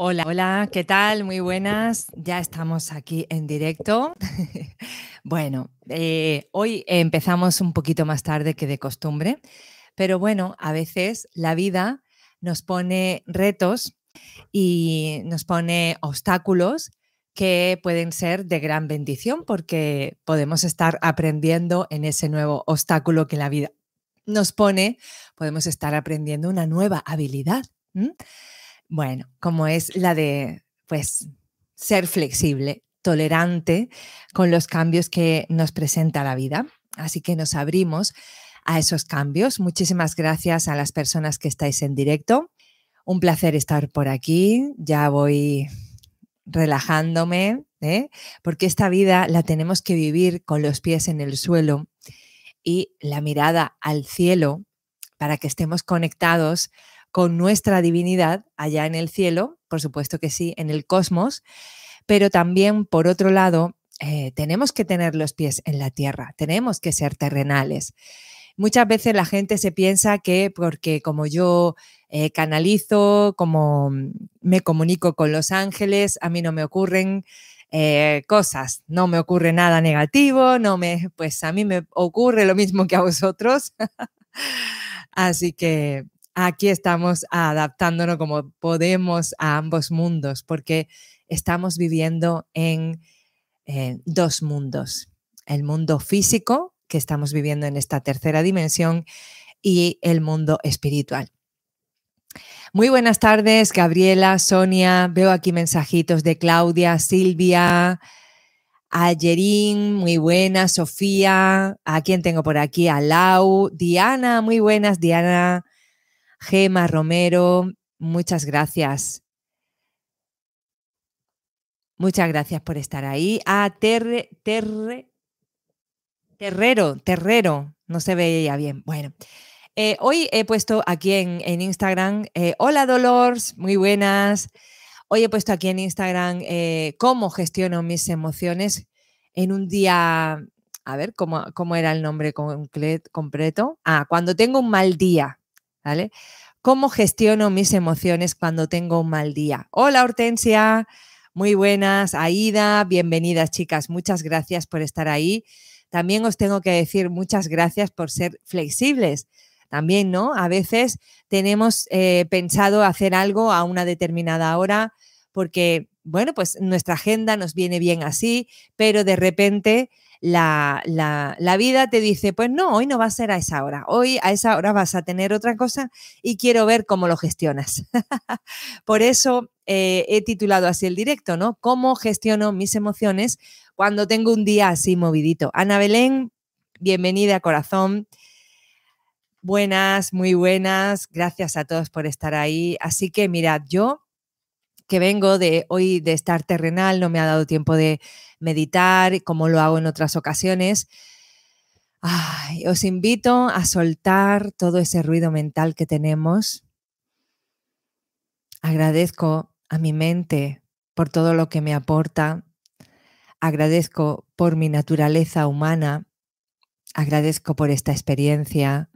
Hola, hola, ¿qué tal? Muy buenas. Ya estamos aquí en directo. bueno, eh, hoy empezamos un poquito más tarde que de costumbre, pero bueno, a veces la vida nos pone retos y nos pone obstáculos que pueden ser de gran bendición porque podemos estar aprendiendo en ese nuevo obstáculo que la vida nos pone, podemos estar aprendiendo una nueva habilidad. Bueno, como es la de, pues, ser flexible, tolerante con los cambios que nos presenta la vida. Así que nos abrimos a esos cambios. Muchísimas gracias a las personas que estáis en directo. Un placer estar por aquí. Ya voy relajándome, ¿eh? porque esta vida la tenemos que vivir con los pies en el suelo y la mirada al cielo para que estemos conectados con nuestra divinidad allá en el cielo, por supuesto que sí, en el cosmos, pero también, por otro lado, eh, tenemos que tener los pies en la tierra, tenemos que ser terrenales. Muchas veces la gente se piensa que porque como yo eh, canalizo, como me comunico con los ángeles, a mí no me ocurren eh, cosas, no me ocurre nada negativo, no me, pues a mí me ocurre lo mismo que a vosotros. Así que aquí estamos adaptándonos como podemos a ambos mundos, porque estamos viviendo en dos mundos. El mundo físico, que estamos viviendo en esta tercera dimensión, y el mundo espiritual. Muy buenas tardes, Gabriela, Sonia. Veo aquí mensajitos de Claudia, Silvia, Ayerín, muy buenas, Sofía. ¿A quién tengo por aquí? A Lau, Diana, muy buenas, Diana. Gema Romero, muchas gracias. Muchas gracias por estar ahí. Ah, Terre, Terre, Terrero, Terrero, no se veía bien. Bueno, eh, hoy he puesto aquí en, Instagram, eh, hola Dolores, muy buenas. Hoy he puesto aquí en Instagram eh, cómo gestiono mis emociones en un día, a ver, ¿cómo, cómo era el nombre completo? Ah, cuando tengo un mal día. ¿Vale? ¿Cómo gestiono mis emociones cuando tengo un mal día? Hola Hortensia, muy buenas. Aida, bienvenidas chicas, muchas gracias por estar ahí. También os tengo que decir muchas gracias por ser flexibles. También, ¿no? A veces tenemos eh, pensado hacer algo a una determinada hora porque, bueno, pues nuestra agenda nos viene bien así, pero de repente la, la, vida te dice, pues no, hoy no va a ser a esa hora, hoy a esa hora vas a tener otra cosa y quiero ver cómo lo gestionas. Por eso eh, he titulado así el directo, ¿no? ¿Cómo gestiono mis emociones cuando tengo un día así movidito? Ana Belén, bienvenida corazón. Buenas, muy buenas. Gracias a todos por estar ahí. Así que mirad, yo que vengo de hoy de estar terrenal, no me ha dado tiempo de meditar como lo hago en otras ocasiones. os invito a soltar todo ese ruido mental que tenemos. Agradezco a mi mente por todo lo que me aporta. Agradezco por mi naturaleza humana. Agradezco por esta experiencia.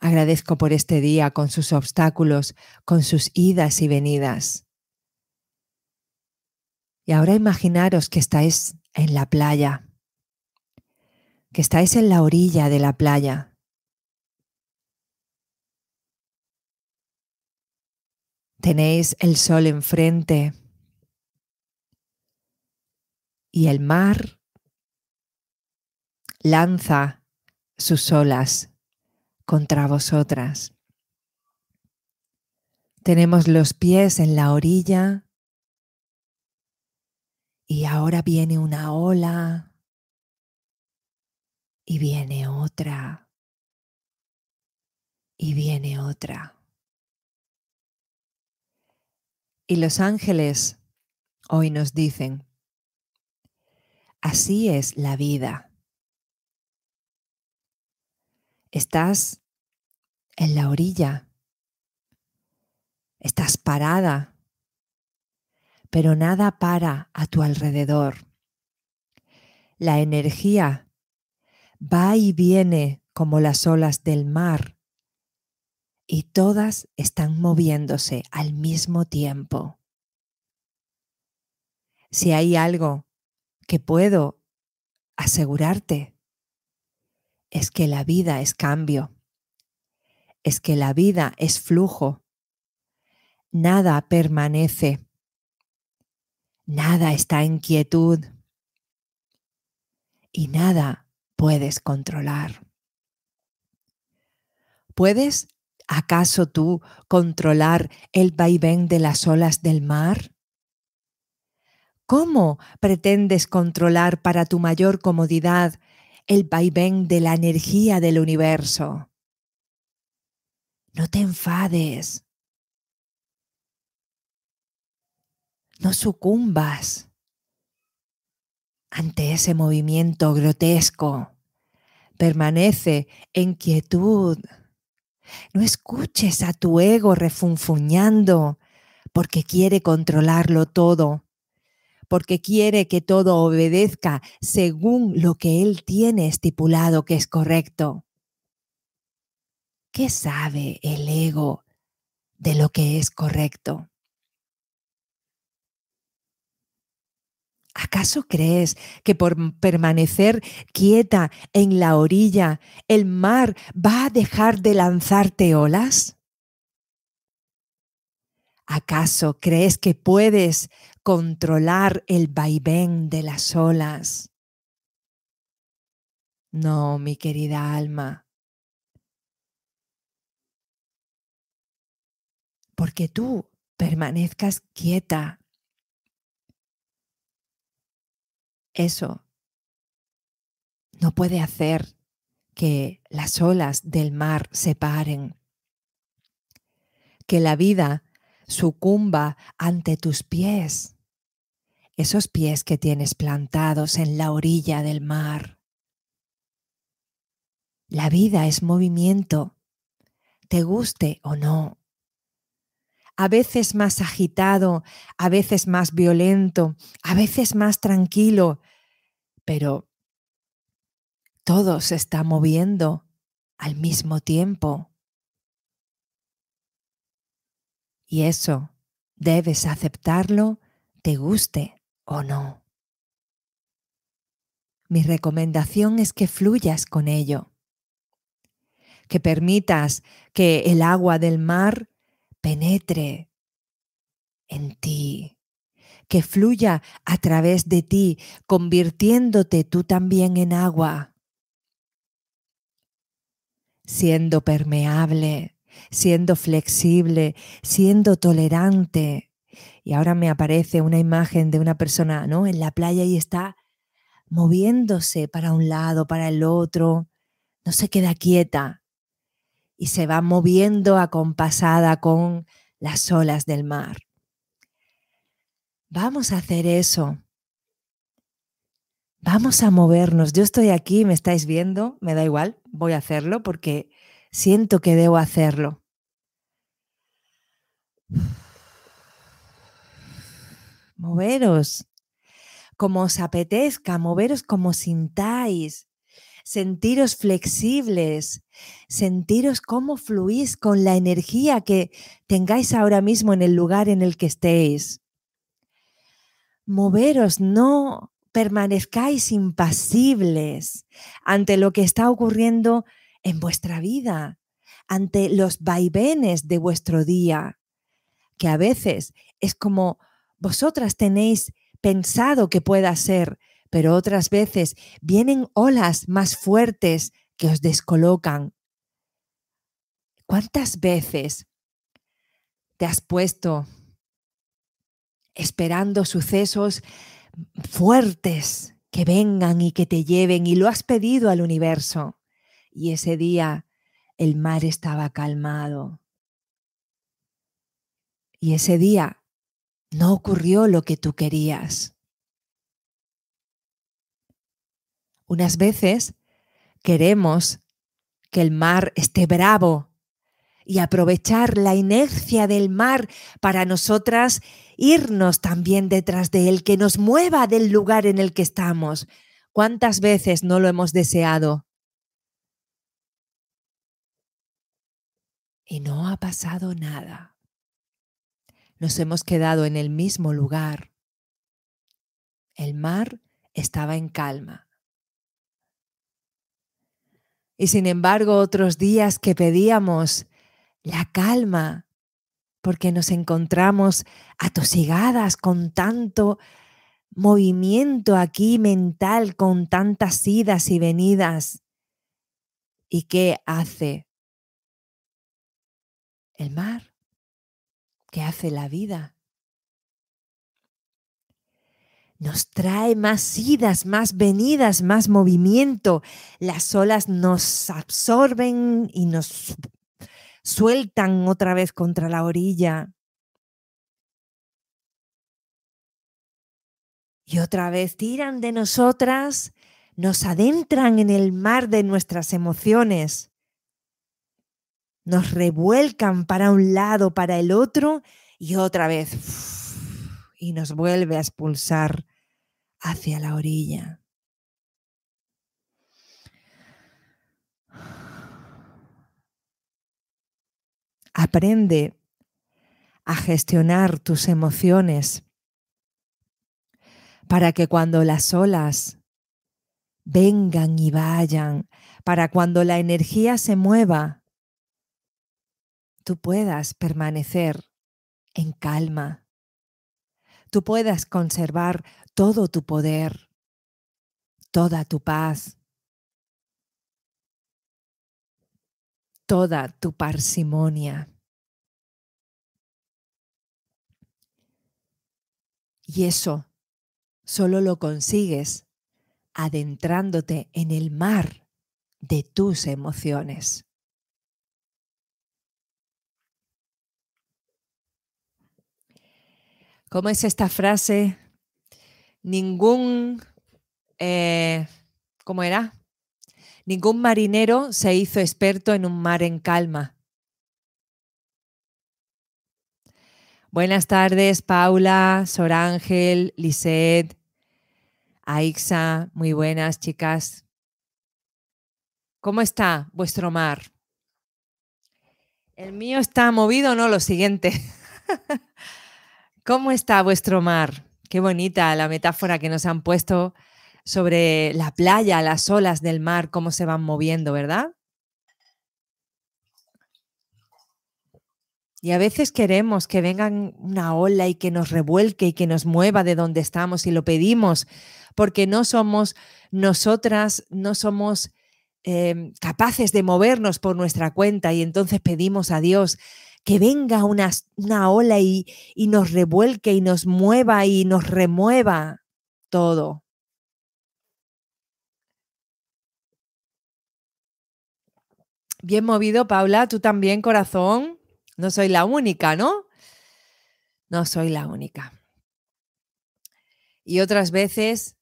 Agradezco por este día con sus obstáculos, con sus idas y venidas. Y ahora imaginaros que estáis en la playa, que estáis en la orilla de la playa. Tenéis el sol enfrente y el mar lanza sus olas contra vosotras. Tenemos los pies en la orilla y ahora viene una ola y viene otra y viene otra. Y los ángeles hoy nos dicen, así es la vida. Estás en la orilla, estás parada pero nada para a tu alrededor. La energía va y viene como las olas del mar y todas están moviéndose al mismo tiempo. Si hay algo que puedo asegurarte, es que la vida es cambio, es que la vida es flujo, nada permanece, nada está en quietud y nada puedes controlar. ¿Puedes acaso tú controlar el vaivén de las olas del mar? ¿Cómo pretendes controlar para tu mayor comodidad el vaivén de la energía del universo? No te enfades. No sucumbas ante ese movimiento grotesco. Permanece en quietud. No escuches a tu ego refunfuñando porque quiere controlarlo todo, porque quiere que todo obedezca según lo que él tiene estipulado que es correcto. ¿Qué sabe el ego de lo que es correcto? ¿Acaso crees que por permanecer quieta en la orilla el mar va a dejar de lanzarte olas? ¿Acaso crees que puedes controlar el vaivén de las olas? No, mi querida alma. Porque tú permanezcas quieta eso no puede hacer que las olas del mar se paren, que la vida sucumba ante tus pies, esos pies que tienes plantados en la orilla del mar. La vida es movimiento, te guste o no. A veces más agitado, a veces más violento, a veces más tranquilo, pero todo se está moviendo al mismo tiempo. Y eso debes aceptarlo, te guste o no. Mi recomendación es que fluyas con ello, que permitas que el agua del mar penetre en ti, que fluya a través de ti, convirtiéndote tú también en agua, siendo permeable, siendo flexible, siendo tolerante. Y ahora me aparece una imagen de una persona, ¿no? En la playa y está moviéndose para un lado, para el otro, no se queda quieta y se va moviendo acompasada con las olas del mar. Vamos a hacer eso. Vamos a movernos. Yo estoy aquí, me estáis viendo, me da igual, voy a hacerlo porque siento que debo hacerlo. Moveros como os apetezca, moveros como sintáis, sentiros flexibles, sentiros cómo fluís con la energía que tengáis ahora mismo en el lugar en el que estéis. Moveros, no permanezcáis impasibles ante lo que está ocurriendo en vuestra vida, ante los vaivenes de vuestro día, que a veces es como vosotras tenéis pensado que pueda ser, pero otras veces vienen olas más fuertes que os descolocan. ¿Cuántas veces te has puesto esperando sucesos fuertes que vengan y que te lleven y lo has pedido al universo. Y ese día el mar estaba calmado. Y ese día no ocurrió lo que tú querías. Unas veces queremos que el mar esté bravo y aprovechar la inercia del mar para nosotras irnos también detrás de él, que nos mueva del lugar en el que estamos. ¿Cuántas veces no lo hemos deseado? y no ha pasado nada. Nos hemos quedado en el mismo lugar. El mar estaba en calma. Y sin embargo, otros días que pedíamos la calma, porque nos encontramos atosigadas con tanto movimiento aquí mental, con tantas idas y venidas. ¿Y qué hace el mar? ¿Qué hace la vida? Nos trae más idas, más venidas, más movimiento. Las olas nos absorben y nos sueltan otra vez contra la orilla. Y otra vez tiran de nosotras, nos adentran en el mar de nuestras emociones, nos revuelcan para un lado, para el otro, y otra vez, y nos vuelve a expulsar hacia la orilla. Aprende a gestionar tus emociones para que cuando las olas vengan y vayan, para cuando la energía se mueva, tú puedas permanecer en calma, tú puedas conservar todo tu poder, toda tu paz, toda tu parsimonia. Y eso solo lo consigues adentrándote en el mar de tus emociones. ¿Cómo es esta frase? Ningún, eh, ¿cómo era? Ningún marinero se hizo experto en un mar en calma. Buenas tardes, Paula, Sor Ángel, Lisette, Aixa, muy buenas, chicas. ¿Cómo está vuestro mar? El mío está movido, no, lo siguiente. ¿Cómo está vuestro mar? Qué bonita la metáfora que nos han puesto sobre la playa, las olas del mar, cómo se van moviendo, ¿verdad? Y a veces queremos que vengan una ola y que nos revuelque y que nos mueva de donde estamos y lo pedimos, porque no somos nosotras, no somos em, capaces de movernos por nuestra cuenta y entonces pedimos a Dios que venga una, una ola y, y nos revuelque y nos mueva y nos remueva todo. Bien movido, Paula, tú también, corazón. No soy la única, ¿no? No soy la única. Y otras veces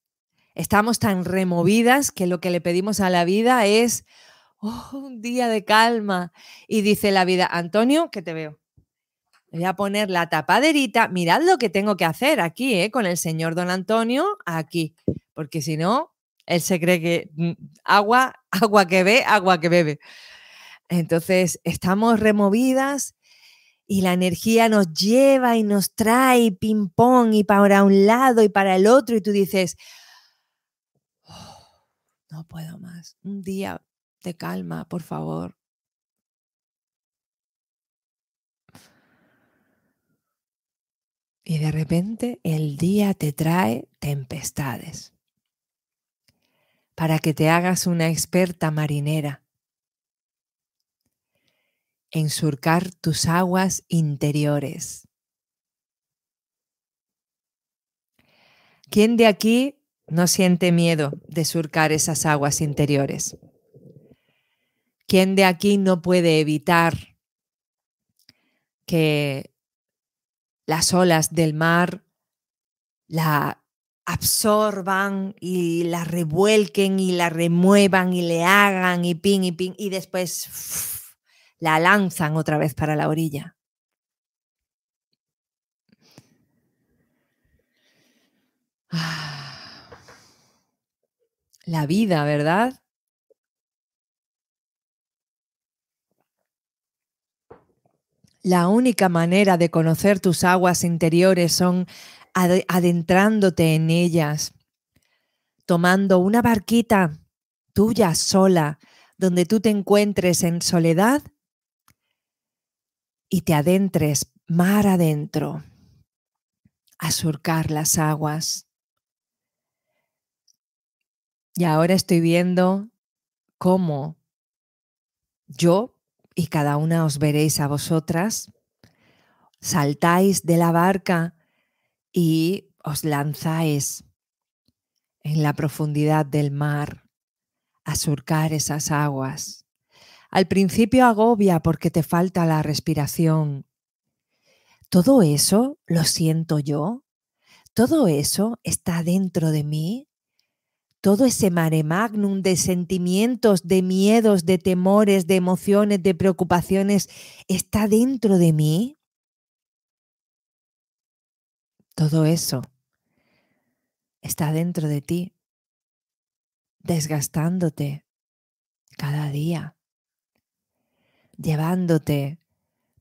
estamos tan removidas que lo que le pedimos a la vida es un día de calma. Y dice la vida, Antonio, que te veo. Voy a poner la tapaderita. Mirad lo que tengo que hacer aquí, ¿eh? con el señor don Antonio, aquí. Porque si no, él se cree que mm, agua, agua que ve, agua que bebe. Entonces, estamos removidas y la energía nos lleva y nos trae ping-pong y para un lado y para el otro y tú dices, oh, no puedo más, un día de calma, por favor. Y de repente el día te trae tempestades para que te hagas una experta marinera en surcar tus aguas interiores. ¿Quién de aquí no siente miedo de surcar esas aguas interiores? ¿Quién de aquí no puede evitar que las olas del mar la absorban y la revuelquen y la remuevan y le hagan y pin y pin y después la lanzan otra vez para la orilla. La vida, ¿verdad? La única manera de conocer tus aguas interiores son adentrándote en ellas, tomando una barquita tuya sola, donde tú te encuentres en soledad y te adentres mar adentro a surcar las aguas. Y ahora estoy viendo cómo yo y cada una os veréis a vosotras, saltáis de la barca y os lanzáis en la profundidad del mar a surcar esas aguas. Al principio agobia porque te falta la respiración. Todo eso lo siento yo. Todo eso está dentro de mí. Todo ese mare magnum de sentimientos, de miedos, de temores, de emociones, de preocupaciones, está dentro de mí. Todo eso está dentro de ti, desgastándote cada día, llevándote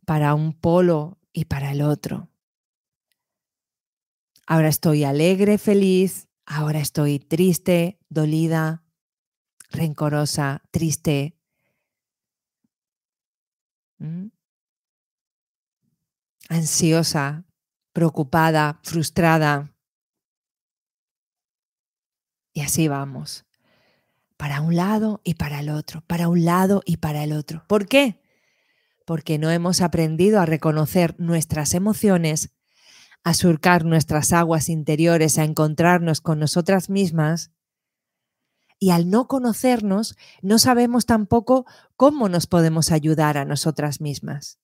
para un polo y para el otro. Ahora estoy alegre, feliz, ahora estoy triste, dolida, rencorosa, triste. Ansiosa, preocupada, frustrada. Y así vamos. Para un lado y para el otro, para un lado y para el otro. ¿Por qué? Porque no hemos aprendido a reconocer nuestras emociones, a surcar nuestras aguas interiores, a encontrarnos con nosotras mismas. Y al no conocernos, no sabemos tampoco cómo nos podemos ayudar a nosotras mismas.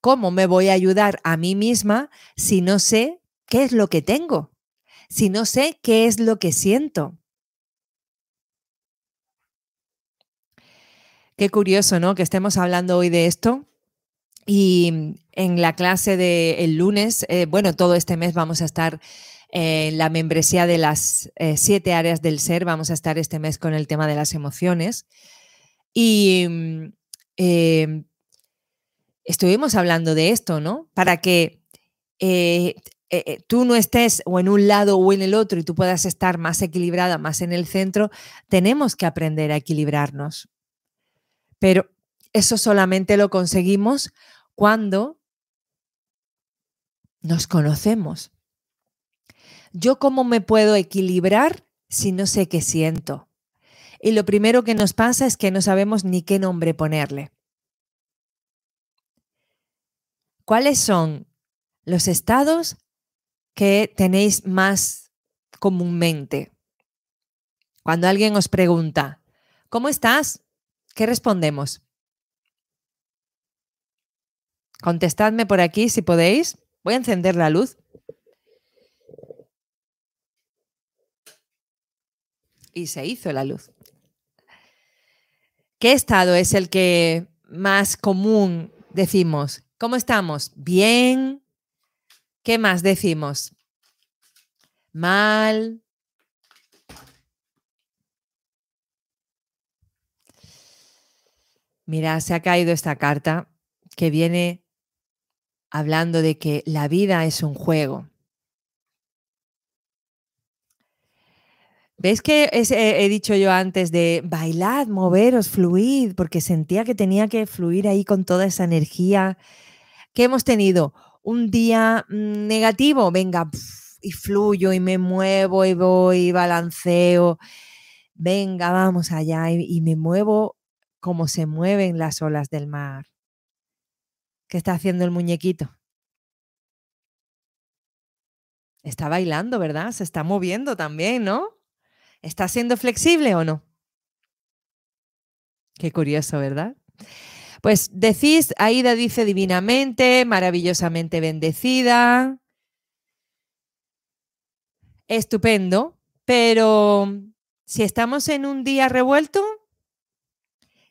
¿Cómo me voy a ayudar a mí misma si no sé qué es lo que tengo? si no sé qué es lo que siento? Qué curioso, ¿no? Que estemos hablando hoy de esto. Y en la clase del lunes, eh, bueno, todo este mes vamos a estar en la membresía de las eh, siete áreas del ser. Vamos a estar este mes con el tema de las emociones. Y mm, estuvimos hablando de esto, ¿no? Para que eh, eh, eh, tú no estés o en un lado o en el otro y tú puedas estar más equilibrada, más en el centro, tenemos que aprender a equilibrarnos. Pero eso solamente lo conseguimos cuando nos conocemos. ¿Yo cómo me puedo equilibrar si no sé qué siento? Y lo primero que nos pasa es que no sabemos ni qué nombre ponerle. ¿Cuáles son los estados que tenéis más comúnmente? Cuando alguien os pregunta, ¿cómo estás? ¿Qué respondemos? Contestadme por aquí si podéis. Voy a encender la luz. Y se hizo la luz. ¿Qué estado es el que más común decimos? ¿Cómo estamos? Bien, ¿Qué más decimos? Mal. Mira, se ha caído esta carta que viene hablando de que la vida es un juego. ¿Ves que he dicho yo antes de bailad, moveros, fluid? Porque sentía que tenía que fluir ahí con toda esa energía que hemos tenido un día mm, negativo, venga, y fluyo y me muevo y voy balanceo. Venga, vamos allá y, me muevo como se mueven las olas del mar. ¿Qué está haciendo el muñequito? Está bailando, ¿verdad? Se está moviendo también, ¿no? ¿Está siendo flexible o no? Qué curioso, ¿verdad? Pues decís, Aida dice divinamente, maravillosamente bendecida. Estupendo, pero si estamos en un día revuelto,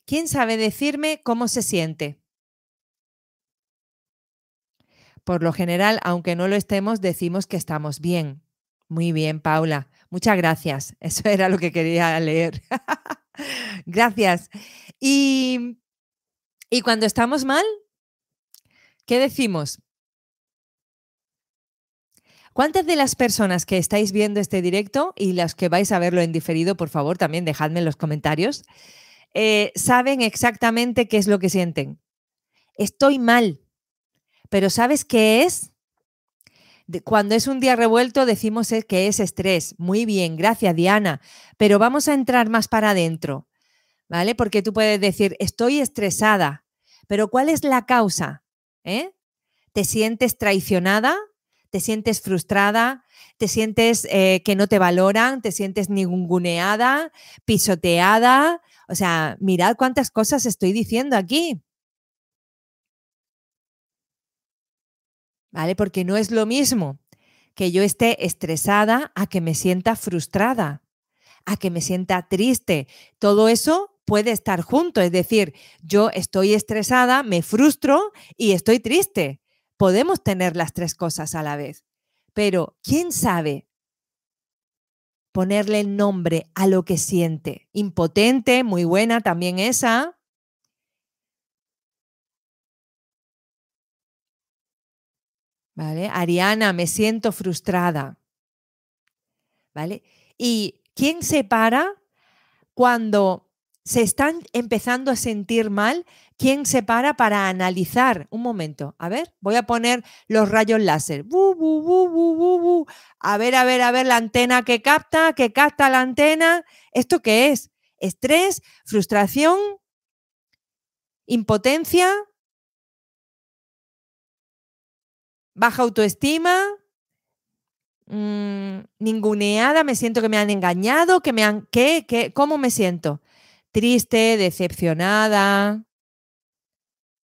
¿quién sabe decirme cómo se siente? Por lo general, aunque no lo estemos, decimos que estamos bien. Muy bien, Paula. Muchas gracias. Eso era lo que quería leer. gracias. Y Y cuando estamos mal, ¿qué decimos? ¿Cuántas de las personas que estáis viendo este directo y las que vais a verlo en diferido, por favor, también dejadme en los comentarios, eh, saben exactamente qué es lo que sienten? Estoy mal, pero ¿sabes qué es? Cuando es un día revuelto decimos que es estrés. Muy bien, gracias Diana, pero vamos a entrar más para adentro. ¿vale? Porque tú puedes decir, estoy estresada, pero ¿cuál es la causa? ¿Eh? ¿Te sientes traicionada? ¿Te sientes frustrada? ¿Te sientes eh, que no te valoran? ¿Te sientes ninguneada? ¿Pisoteada? O sea, mirad cuántas cosas estoy diciendo aquí. ¿Vale? Porque no es lo mismo que yo esté estresada a que me sienta frustrada, a que me sienta triste. Todo eso puede estar junto. Es decir, yo estoy estresada, me frustro y estoy triste. Podemos tener las tres cosas a la vez. Pero, ¿quién sabe ponerle nombre a lo que siente? Impotente, muy buena también esa. ¿Vale? Ariana, me siento frustrada. ¿Vale? ¿Y quién se para cuando se están empezando a sentir mal, ¿quién se para para analizar? Un momento, a ver, voy a poner los rayos láser. a ver, a ver, a ver, la antena que capta, que capta la antena. ¿Esto qué es? ¿Estrés? ¿Frustración? ¿Impotencia? ¿Baja autoestima? Mm, ninguneada, me siento que me han engañado, que me han, ¿qué? ¿Qué? ¿Cómo me siento? triste, decepcionada.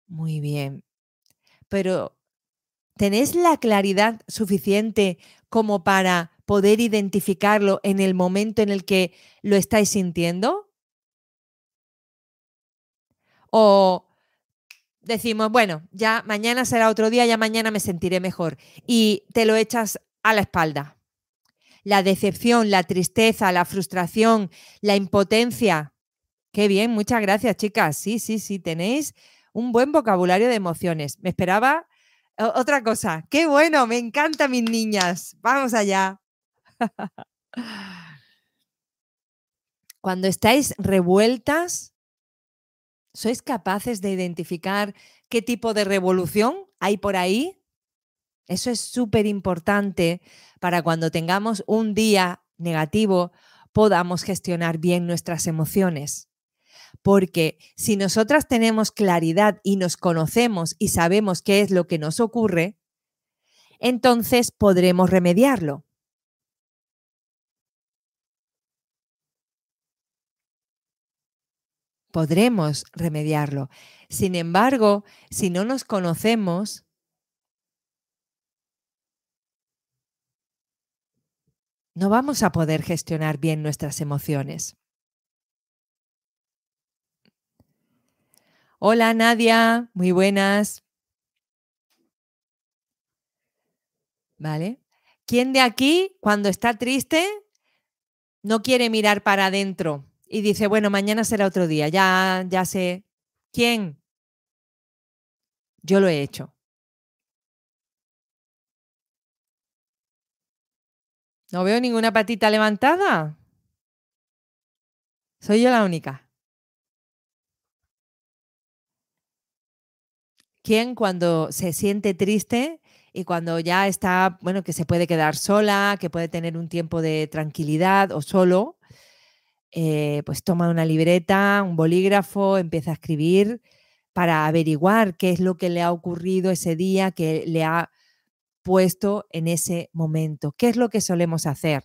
Muy bien. Pero, ¿tenéis la claridad suficiente como para poder identificarlo en el momento en el que lo estáis sintiendo? O decimos, bueno, ya mañana será otro día, ya mañana me sentiré mejor y te lo echas a la espalda. La decepción, la tristeza, la frustración, la impotencia, Qué bien, muchas gracias, chicas. Sí, sí, sí, tenéis un buen vocabulario de emociones. Me esperaba otra cosa. Qué bueno, me encanta mis niñas. Vamos allá. Cuando estáis revueltas, ¿sois capaces de identificar qué tipo de revolución hay por ahí? Eso es súper importante para cuando tengamos un día negativo, podamos gestionar bien nuestras emociones. Porque si nosotras tenemos claridad y nos conocemos y sabemos qué es lo que nos ocurre, entonces podremos remediarlo. Podremos remediarlo. Sin embargo, si no nos conocemos, no vamos a poder gestionar bien nuestras emociones. Hola Nadia, muy buenas. ¿Vale? ¿Quién de aquí, cuando está triste, no quiere mirar para adentro y dice, bueno, mañana será otro día, ya, ya sé. ¿Quién? Yo lo he hecho. No veo ninguna patita levantada. Soy yo la única. ¿Quién cuando se siente triste y cuando ya está, bueno, que se puede quedar sola, que puede tener un tiempo de tranquilidad o solo, eh, pues toma una libreta, un bolígrafo, empieza a escribir para averiguar qué es lo que le ha ocurrido ese día, que le ha puesto en ese momento. ¿Qué es lo que solemos hacer?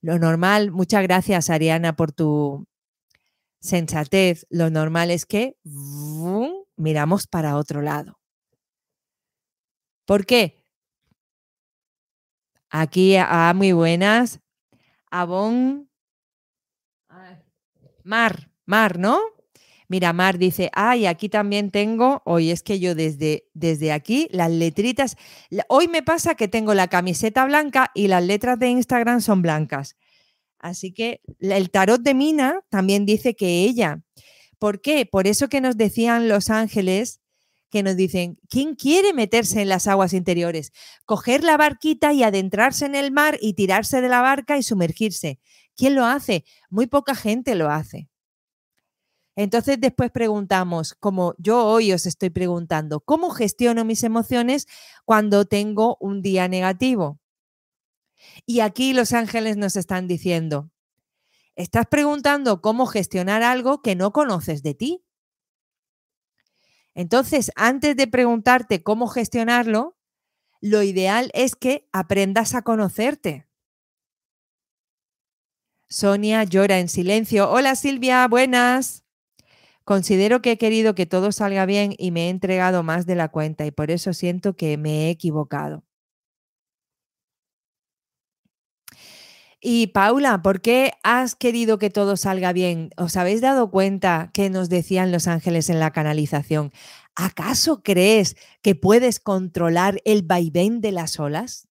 Lo normal, muchas gracias Ariana por tu sensatez, lo normal es que miramos para otro lado. ¿Por qué? Aquí, ah, muy buenas. Abón. Mar, Mar, ¿no? Mira, Mar dice, ay, aquí también tengo, hoy es que yo desde, desde aquí, las letritas, hoy me pasa que tengo la camiseta blanca y las letras de Instagram son blancas. Así que el tarot de Mina también dice que ella ¿Por qué? Por eso que nos decían los ángeles que nos dicen, ¿quién quiere meterse en las aguas interiores? Coger la barquita y adentrarse en el mar y tirarse de la barca y sumergirse. ¿Quién lo hace? Muy poca gente lo hace. Entonces después preguntamos, como yo hoy os estoy preguntando, ¿cómo gestiono mis emociones cuando tengo un día negativo? Y aquí los ángeles nos están diciendo, estás preguntando cómo gestionar algo que no conoces de ti. Entonces, antes de preguntarte cómo gestionarlo, lo ideal es que aprendas a conocerte. Sonia llora en silencio. Hola Silvia, buenas. Considero que he querido que todo salga bien y me he entregado más de la cuenta y por eso siento que me he equivocado. Y Paula, ¿por qué has querido que todo salga bien? ¿Os habéis dado cuenta que nos decían los ángeles en la canalización? ¿Acaso crees que puedes controlar el vaivén de las olas?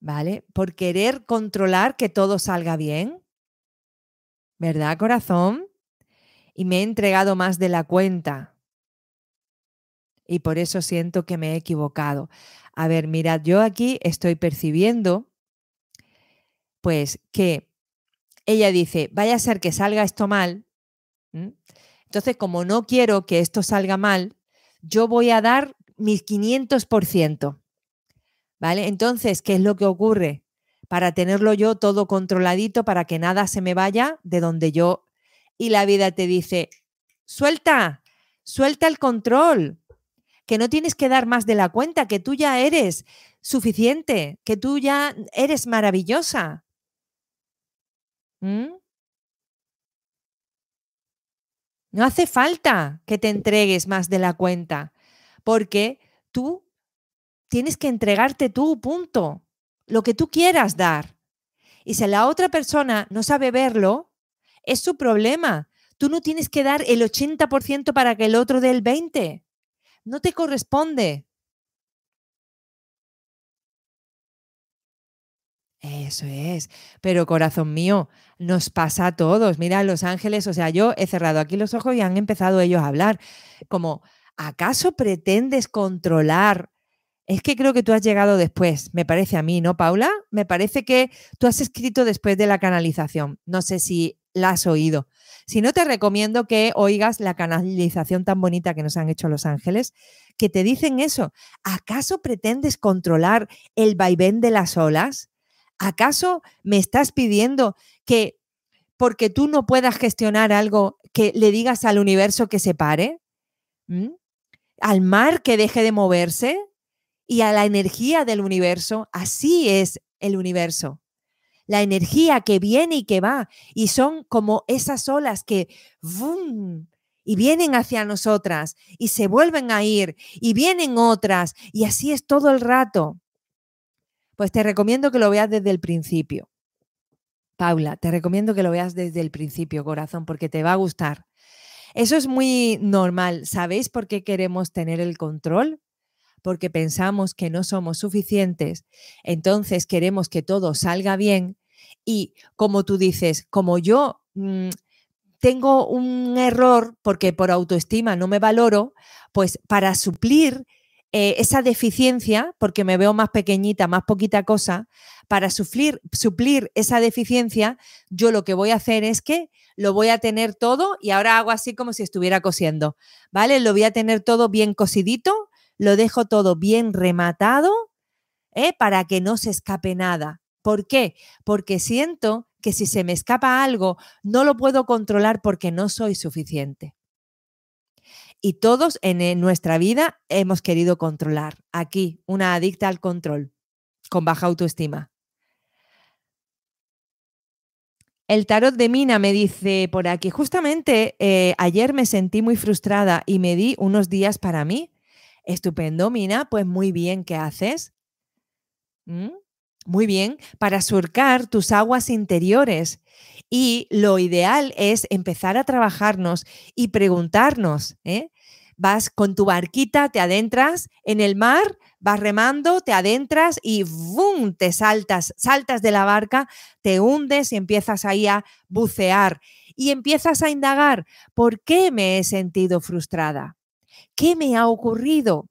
¿Vale? Por querer controlar que todo salga bien. ¿Verdad, corazón? Y me he entregado más de la cuenta. Y por eso siento que me he equivocado. A ver, mirad, yo aquí estoy percibiendo, pues, que ella dice, vaya a ser que salga esto mal. Entonces, como no quiero que esto salga mal, yo voy a dar mis 500%. ¿Vale? Entonces, ¿qué es lo que ocurre? Para tenerlo yo todo controladito, para que nada se me vaya de donde yo... Y la vida te dice, suelta, suelta el control, que no tienes que dar más de la cuenta, que tú ya eres suficiente, que tú ya eres maravillosa. ¿Mm? No hace falta que te entregues más de la cuenta, porque tú tienes que entregarte tú, punto. Lo que tú quieras dar. Y si la otra persona no sabe verlo, es su problema. Tú no tienes que dar el 80% para que el otro dé el 20% no te corresponde. Eso es. Pero corazón mío, nos pasa a todos. Mira, Los Ángeles, o sea, yo he cerrado aquí los ojos y han empezado ellos a hablar. Como, ¿acaso pretendes controlar? Es que creo que tú has llegado después, me parece a mí, ¿no, Paula? Me parece que tú has escrito después de la canalización. No sé si la has oído. Si no, te recomiendo que oigas la canalización tan bonita que nos han hecho los ángeles, que te dicen eso. ¿Acaso pretendes controlar el vaivén de las olas? ¿Acaso me estás pidiendo que porque tú no puedas gestionar algo, que le digas al universo que se pare? ¿Mm? ¿Al mar que deje de moverse? Y a la energía del universo. Así es el universo la energía que viene y que va, y son como esas olas que y vienen hacia nosotras y se vuelven a ir y vienen otras y así es todo el rato. Pues te recomiendo que lo veas desde el principio. Paula, te recomiendo que lo veas desde el principio, corazón, porque te va a gustar. Eso es muy normal. ¿Sabéis por qué queremos tener el control? Porque pensamos que no somos suficientes, entonces queremos que todo salga bien y como tú dices, como yo mm, tengo un error porque por autoestima no me valoro, pues para suplir eh, esa deficiencia, porque me veo más pequeñita, más poquita cosa, para suplir, suplir esa deficiencia, yo lo que voy a hacer es que lo voy a tener todo y ahora hago así como si estuviera cosiendo, ¿vale? Lo voy a tener todo bien cosidito lo dejo todo bien rematado ¿eh? para que no se escape nada. ¿Por qué? Porque siento que si se me escapa algo, no lo puedo controlar porque no soy suficiente. Y todos en nuestra vida hemos querido controlar. Aquí, una adicta al control, con baja autoestima. El tarot de Mina me dice por aquí, justamente eh, ayer me sentí muy frustrada y me di unos días para mí Estupendo, Mina, pues muy bien, ¿qué haces? ¿Mm? Muy bien, para surcar tus aguas interiores. Y lo ideal es empezar a trabajarnos y preguntarnos, ¿eh? Vas con tu barquita, te adentras en el mar, vas remando, te adentras y ¡bum! te saltas, saltas de la barca, te hundes y empiezas ahí a bucear y empiezas a indagar, ¿por qué me he sentido frustrada? ¿Qué me ha ocurrido?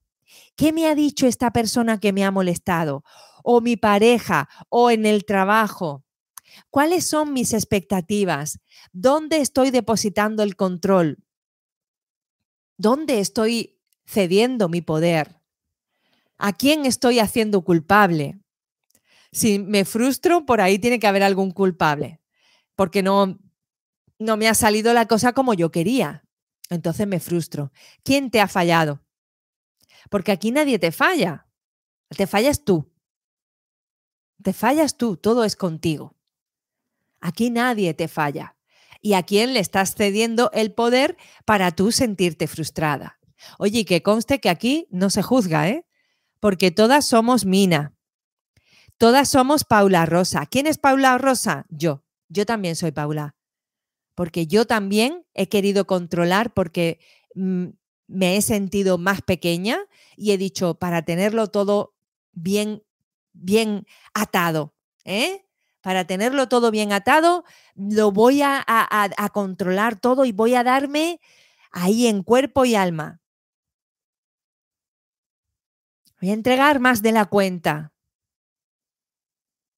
¿Qué me ha dicho esta persona que me ha molestado? O mi pareja, o en el trabajo. ¿Cuáles son mis expectativas? ¿Dónde estoy depositando el control? ¿Dónde estoy cediendo mi poder? ¿A quién estoy haciendo culpable? Si me frustro, por ahí tiene que haber algún culpable, porque no, no me ha salido la cosa como yo quería. Entonces me frustro. ¿Quién te ha fallado? Porque aquí nadie te falla. Te fallas tú. Te fallas tú, todo es contigo. Aquí nadie te falla. ¿Y a quién le estás cediendo el poder para tú sentirte frustrada? Oye, que conste que aquí no se juzga, ¿eh? Porque todas somos Mina. Todas somos Paula Rosa. ¿Quién es Paula Rosa? Yo. Yo también soy Paula. Porque yo también he querido controlar porque mm, me he sentido más pequeña y he dicho, para tenerlo todo bien, bien atado, ¿eh? Para tenerlo todo bien atado, lo voy a, a controlar todo y voy a darme ahí en cuerpo y alma. Voy a entregar más de la cuenta.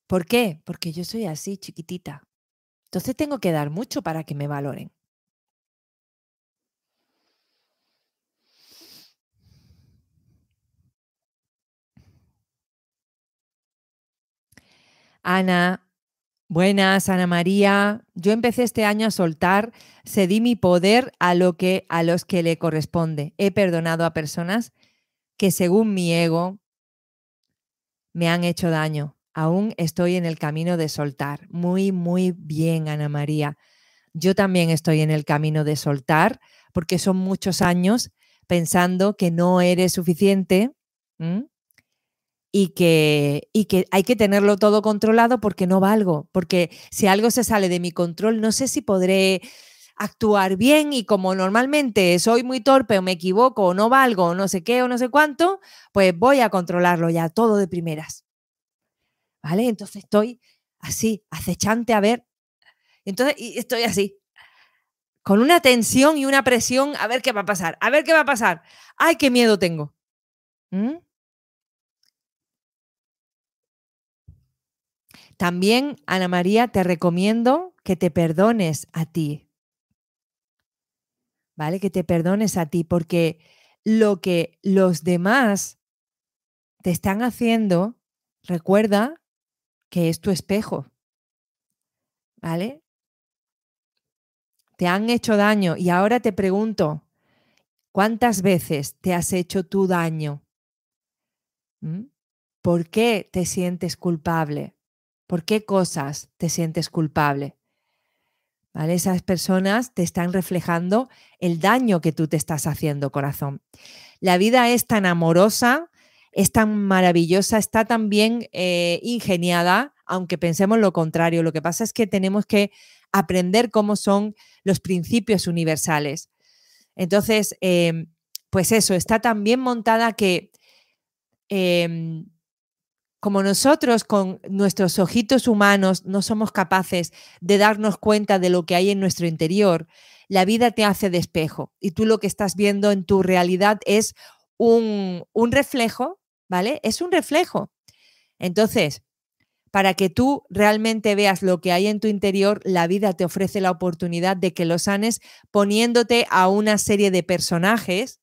¿Por qué? Porque yo soy así, chiquitita. Entonces tengo que dar mucho para que me valoren. Ana, buenas, Ana María. Yo empecé este año a soltar, cedí mi poder a lo que a los que le corresponde. He perdonado a personas que según mi ego me han hecho daño. Aún estoy en el camino de soltar. Muy, muy bien, Ana María. Yo también estoy en el camino de soltar porque son muchos años pensando que no eres suficiente y que, y que hay que tenerlo todo controlado porque no valgo, porque si algo se sale de mi control, no sé si podré actuar bien y como normalmente soy muy torpe o me equivoco o no valgo o no sé qué o no sé cuánto, pues voy a controlarlo ya todo de primeras. ¿Vale? Entonces estoy así, acechante a ver. Entonces estoy así, con una tensión y una presión, a ver qué va a pasar, a ver qué va a pasar. Ay, qué miedo tengo. ¿Mm? También, Ana María, te recomiendo que te perdones a ti. ¿Vale? Que te perdones a ti, porque lo que los demás te están haciendo, recuerda que es tu espejo. ¿Vale? Te han hecho daño y ahora te pregunto, ¿cuántas veces te has hecho tu daño? ¿Mm? ¿Por qué te sientes culpable? ¿Por qué cosas te sientes culpable? ¿Vale? Esas personas te están reflejando el daño que tú te estás haciendo, corazón. La vida es tan amorosa, es tan maravillosa, está tan bien eh, ingeniada, aunque pensemos lo contrario. Lo que pasa es que tenemos que aprender cómo son los principios universales. Entonces, em, pues eso, está tan bien montada que em, como nosotros con nuestros ojitos humanos no somos capaces de darnos cuenta de lo que hay en nuestro interior, la vida te hace de espejo y tú lo que estás viendo en tu realidad es un reflejo, ¿vale? Es un reflejo. Entonces, para que tú realmente veas lo que hay en tu interior, la vida te ofrece la oportunidad de que lo sanes poniéndote a una serie de personajes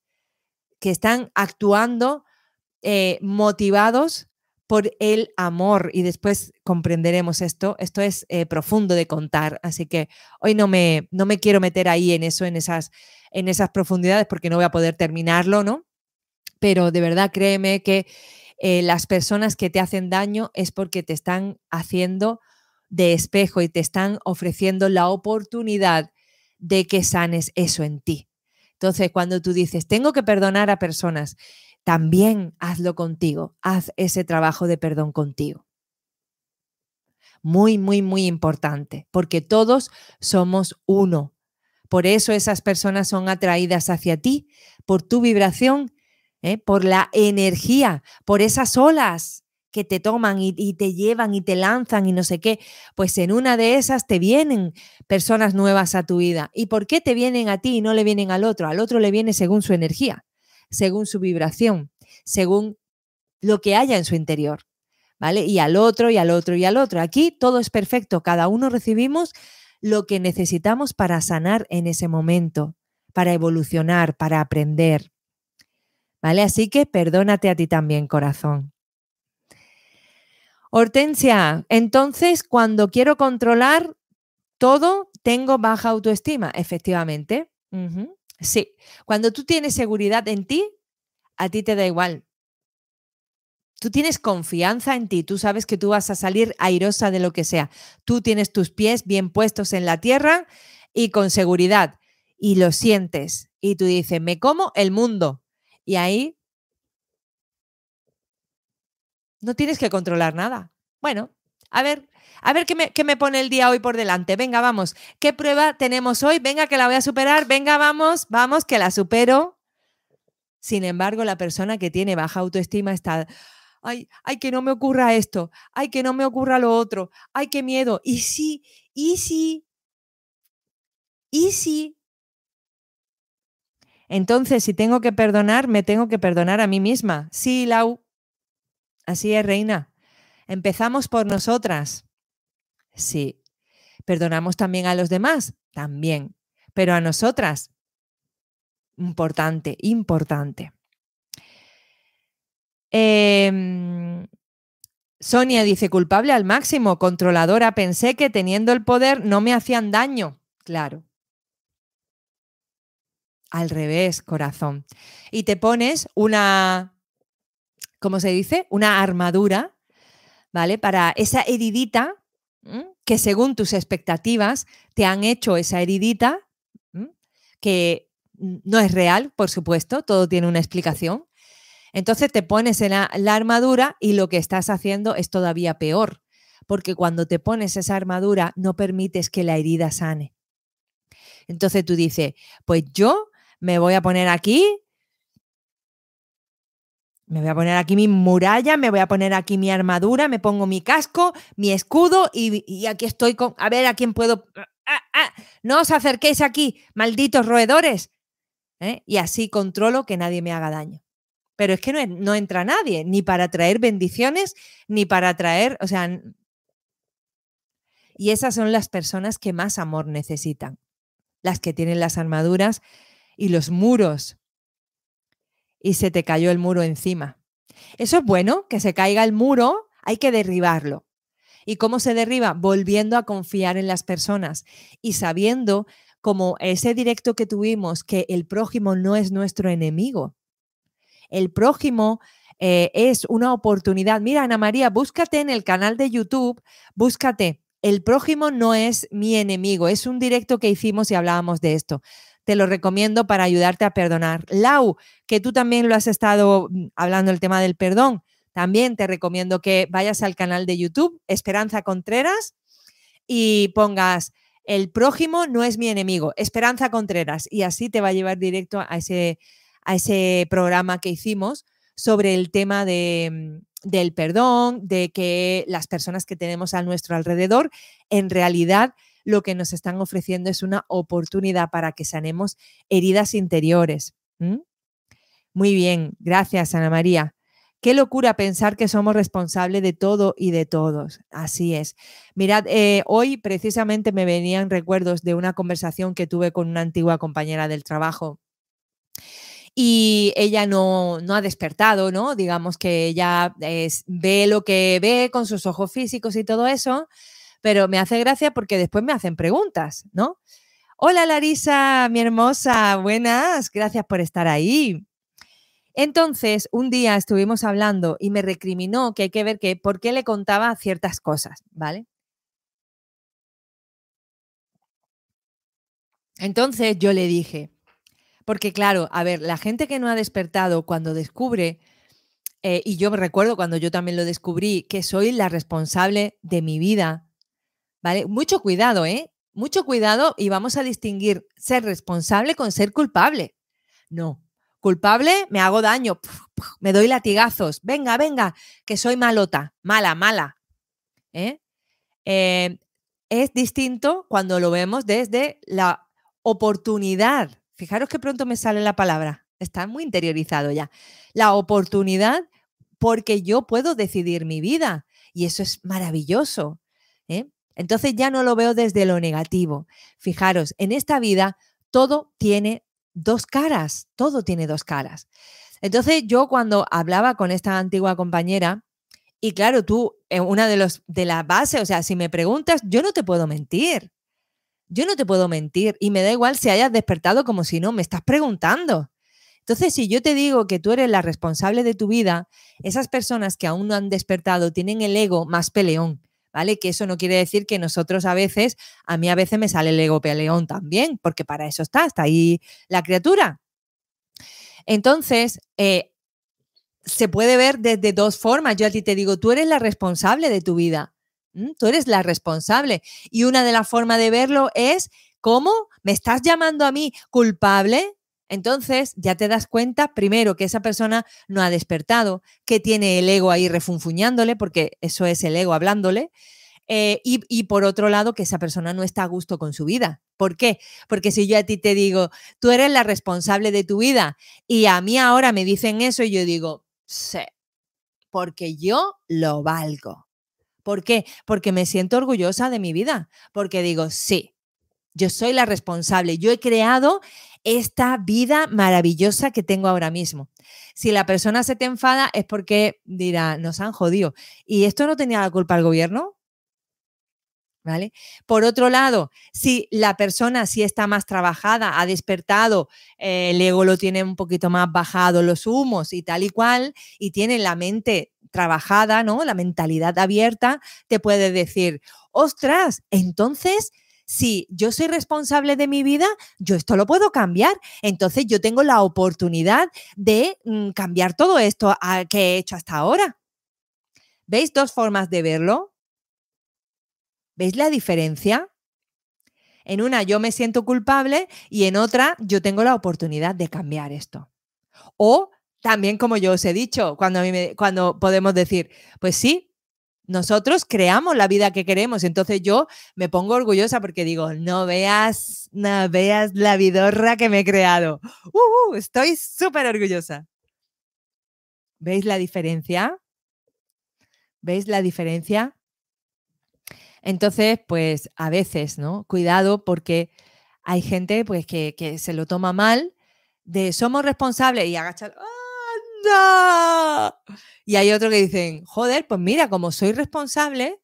que están actuando eh, motivados por el amor y después comprenderemos esto. Esto es eh, profundo de contar, así que hoy no me, no me quiero meter ahí en eso, en esas, en esas profundidades, porque no voy a poder terminarlo, ¿no? Pero de verdad créeme que eh, las personas que te hacen daño es porque te están haciendo de espejo y te están ofreciendo la oportunidad de que sanes eso en ti. Entonces, cuando tú dices, tengo que perdonar a personas, también hazlo contigo, haz ese trabajo de perdón contigo. Muy, muy, muy importante, porque todos somos uno. Por eso esas personas son atraídas hacia ti, por tu vibración. ¿Eh? por la energía, por esas olas que te toman y, y, te llevan y te lanzan y no sé qué, pues en una de esas te vienen personas nuevas a tu vida. ¿Y por qué te vienen a ti y no le vienen al otro? Al otro le viene según su energía, según su vibración, según lo que haya en su interior. ¿Vale? Y al otro, y al otro, y al otro. Aquí todo es perfecto, cada uno recibimos lo que necesitamos para sanar en ese momento, para evolucionar, para aprender. ¿Vale? Así que perdónate a ti también, corazón. Hortensia, entonces cuando quiero controlar todo, tengo baja autoestima. Efectivamente. Sí. Cuando tú tienes seguridad en ti, a ti te da igual. Tú tienes confianza en ti, tú sabes que tú vas a salir airosa de lo que sea. Tú tienes tus pies bien puestos en la tierra y con seguridad. Y lo sientes. Y tú dices, me como el mundo. Y ahí no tienes que controlar nada. Bueno, a ver, a ver qué me, qué me, pone el día hoy por delante. Venga, vamos. ¿Qué prueba tenemos hoy? Venga, que la voy a superar. Venga, vamos, vamos, que la supero. Sin embargo, la persona que tiene baja autoestima está, ay, ay, que no me ocurra esto, ay, que no me ocurra lo otro, ay, qué miedo. Y sí, y sí, y sí, entonces, si tengo que perdonar, me tengo que perdonar a mí misma. Sí, Lau. Así es, reina. Empezamos por nosotras. Sí. ¿Perdonamos también a los demás? También. Pero a nosotras, importante, importante. Eh, Sonia dice, culpable al máximo, controladora, pensé que teniendo el poder no me hacían daño. Claro, al revés, corazón. Y te pones una, ¿cómo se dice? Una armadura, ¿vale? Para esa heridita que según tus expectativas te han hecho esa heridita, que no es real, por supuesto, todo tiene una explicación. Entonces te pones en la, la armadura y lo que estás haciendo es todavía peor, porque cuando te pones esa armadura no permites que la herida sane. Entonces tú dices, pues yo me voy a poner aquí, me voy a poner aquí mi muralla, me voy a poner aquí mi armadura, me pongo mi casco, mi escudo y, aquí estoy con, a ver a quién puedo... Ah, ah, ah, no os acerquéis aquí, malditos roedores. ¿eh? Y así controlo que nadie me haga daño. Pero es que no, no entra nadie, ni para traer bendiciones, ni para traer, o sea... Y esas son las personas que más amor necesitan, las que tienen las armaduras y los muros. Y se te cayó el muro encima. Eso es bueno, que se caiga el muro, hay que derribarlo. ¿Y cómo se derriba? Volviendo a confiar en las personas y sabiendo, como ese directo que tuvimos, que el prójimo no es nuestro enemigo. El prójimo eh, es una oportunidad. Mira, Ana María, búscate en el canal de YouTube, búscate. El prójimo no es mi enemigo. Es un directo que hicimos y hablábamos de esto te lo recomiendo para ayudarte a perdonar. Lau, que tú también lo has estado mm, hablando el tema del perdón, también te recomiendo que vayas al canal de YouTube, Esperanza Contreras, y pongas el prójimo no es mi enemigo, Esperanza Contreras, y así te va a llevar directo a ese, a ese programa que hicimos sobre el tema de, mm, del perdón, de que las personas que tenemos a nuestro alrededor en realidad lo que nos están ofreciendo es una oportunidad para que sanemos heridas interiores. Muy bien, gracias Ana María. Qué locura pensar que somos responsables de todo y de todos. Así es. Mirad, eh, hoy precisamente me venían recuerdos de una conversación que tuve con una antigua compañera del trabajo y ella no, no, ha despertado, ¿no? Digamos que ella ve lo que ve con sus ojos físicos y todo eso, pero me hace gracia porque después me hacen preguntas, ¿no? Hola Larisa, mi hermosa, buenas, gracias por estar ahí. Entonces, un día estuvimos hablando y me recriminó que hay que ver que por qué le contaba ciertas cosas, ¿vale? Entonces yo le dije, porque claro, a ver, la gente que no ha despertado cuando descubre, eh, y yo me recuerdo cuando yo también lo descubrí, que soy la responsable de mi vida, mucho cuidado, ¿eh? Mucho cuidado y vamos a distinguir ser responsable con ser culpable. No, culpable, me hago daño, me doy latigazos, venga, venga, que soy malota, mala, mala. ¿eh? Eh, es distinto cuando lo vemos desde la oportunidad. Fijaros que pronto me sale la palabra, está muy interiorizado ya. La oportunidad porque yo puedo decidir mi vida y eso es maravilloso. Entonces ya no lo veo desde lo negativo. Fijaros, en esta vida todo tiene dos caras, todo tiene dos caras. Entonces yo cuando hablaba con esta antigua compañera, y claro, tú, eh, una de, los, de las bases, o sea, si me preguntas, yo no te puedo mentir. Yo no te puedo mentir y me da igual si hayas despertado como si no, me estás preguntando. Entonces, si yo te digo que tú eres la responsable de tu vida, esas personas que aún no han despertado tienen el ego más peleón, ¿vale? Que eso no quiere decir que nosotros a veces, a mí a veces me sale el ego peleón también, porque para eso está, está ahí la criatura. Entonces, eh, se puede ver desde dos formas. Yo a ti te digo, tú eres la responsable de tu vida. Tú eres la responsable. Y una de las formas de verlo es, ¿cómo? ¿Me estás llamando a mí culpable? Entonces ya te das cuenta, primero, que esa persona no ha despertado, que tiene el ego ahí refunfuñándole, porque eso es el ego hablándole. Eh, y, y, por otro lado, que esa persona no está a gusto con su vida. ¿Por qué? Porque si yo a ti te digo, tú eres la responsable de tu vida y a mí ahora me dicen eso y yo digo, Sí, porque yo lo valgo. ¿Por qué? Porque me siento orgullosa de mi vida, porque digo, sí, yo soy la responsable, yo he creado esta vida maravillosa que tengo ahora mismo. Si la persona se te enfada es porque dirá, nos han jodido. ¿Y esto no tenía la culpa el gobierno? ¿Vale? Por otro lado, si la persona sí está más trabajada, ha despertado, eh, el ego lo tiene un poquito más bajado, los humos y tal y cual, y tiene la mente trabajada, ¿no? La mentalidad abierta, te puede decir, ostras, entonces, si yo soy responsable de mi vida, yo esto lo puedo cambiar. Entonces yo tengo la oportunidad de mm, cambiar todo esto que he hecho hasta ahora. ¿Veis dos formas de verlo? ¿Veis la diferencia? En una yo me siento culpable y en otra yo tengo la oportunidad de cambiar esto. O también, como yo os he dicho, cuando, cuando podemos decir, pues sí, nosotros creamos la vida que queremos. Entonces yo me pongo orgullosa porque digo, no veas, no veas la vidorra que me he creado. Uh, uh estoy súper orgullosa. ¿Veis la diferencia? ¿Veis la diferencia? Entonces, pues a veces, ¿no? Cuidado porque hay gente pues, que, se lo toma mal de somos responsables y agachar. Y hay otro que dicen, joder, pues mira, como soy responsable,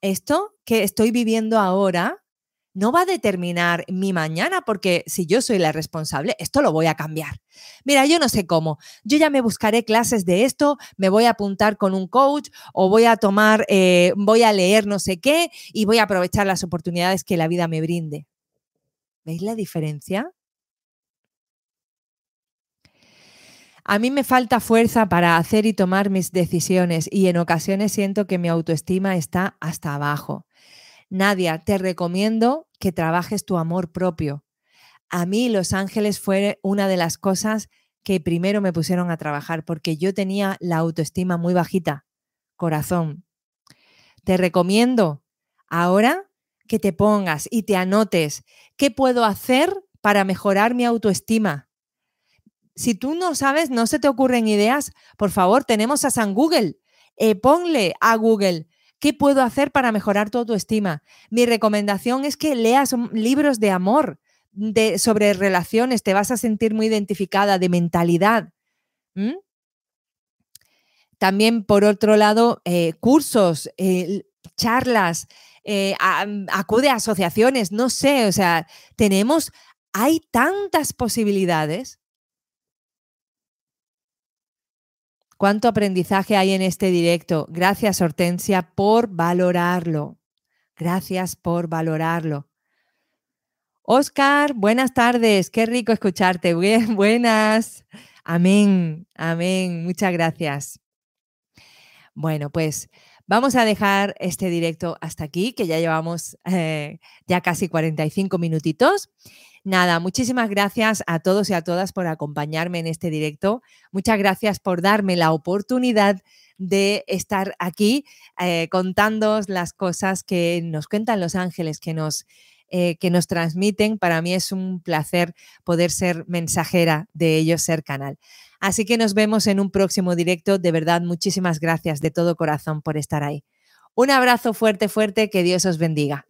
esto que estoy viviendo ahora no va a determinar mi mañana, porque si yo soy la responsable, esto lo voy a cambiar. Mira, yo no sé cómo. Yo ya me buscaré clases de esto, me voy a apuntar con un coach o voy a tomar, eh, voy a leer no sé qué y voy a aprovechar las oportunidades que la vida me brinde. ¿Veis la diferencia? A mí me falta fuerza para hacer y tomar mis decisiones y en ocasiones siento que mi autoestima está hasta abajo. Nadia, te recomiendo que trabajes tu amor propio. A mí Los Ángeles fue una de las cosas que primero me pusieron a trabajar porque yo tenía la autoestima muy bajita. Corazón. Te recomiendo ahora que te pongas y te anotes qué puedo hacer para mejorar mi autoestima. Si tú no sabes, no se te ocurren ideas, por favor, tenemos a San Google. Eh, ponle a Google ¿Qué puedo hacer para mejorar tu autoestima? Mi recomendación es que leas libros de amor, de, sobre relaciones, te vas a sentir muy identificada, de mentalidad. También, por otro lado, eh, cursos, eh, charlas, acude a asociaciones, no sé, o sea, tenemos, hay tantas posibilidades Cuánto aprendizaje hay en este directo. Gracias, Hortensia, por valorarlo. Gracias por valorarlo. Oscar, buenas tardes. Qué rico escucharte. buenas. Amén, amén. Muchas gracias. Bueno, pues vamos a dejar este directo hasta aquí, que ya llevamos eh, ya casi 45 minutitos. Nada, muchísimas gracias a todos y a todas por acompañarme en este directo. Muchas gracias por darme la oportunidad de estar aquí eh, contándoos las cosas que nos cuentan los ángeles, que nos, eh, que nos transmiten. Para mí es un placer poder ser mensajera de ellos, ser canal. Así que nos vemos en un próximo directo. De verdad, muchísimas gracias de todo corazón por estar ahí. Un abrazo fuerte, fuerte, que Dios os bendiga.